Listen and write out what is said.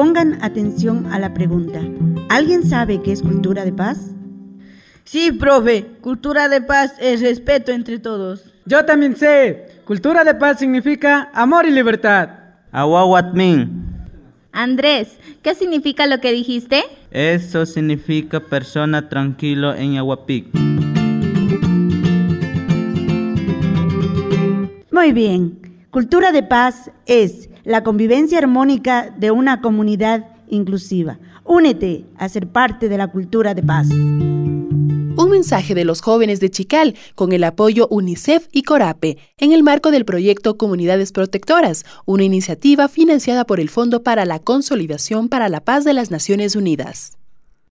pongan atención a la pregunta. ¿Alguien sabe qué es cultura de paz? Sí, profe, cultura de paz es respeto entre todos. Yo también sé, cultura de paz significa amor y libertad. Aguawatmin. Andrés, ¿qué significa lo que dijiste? Eso significa persona tranquilo en Aguapic. Muy bien. Cultura de paz es la convivencia armónica de una comunidad inclusiva. Únete a ser parte de la cultura de paz. Un mensaje de los jóvenes de Chical con el apoyo UNICEF y Corape en el marco del proyecto Comunidades Protectoras, una iniciativa financiada por el Fondo para la Consolidación para la Paz de las Naciones Unidas.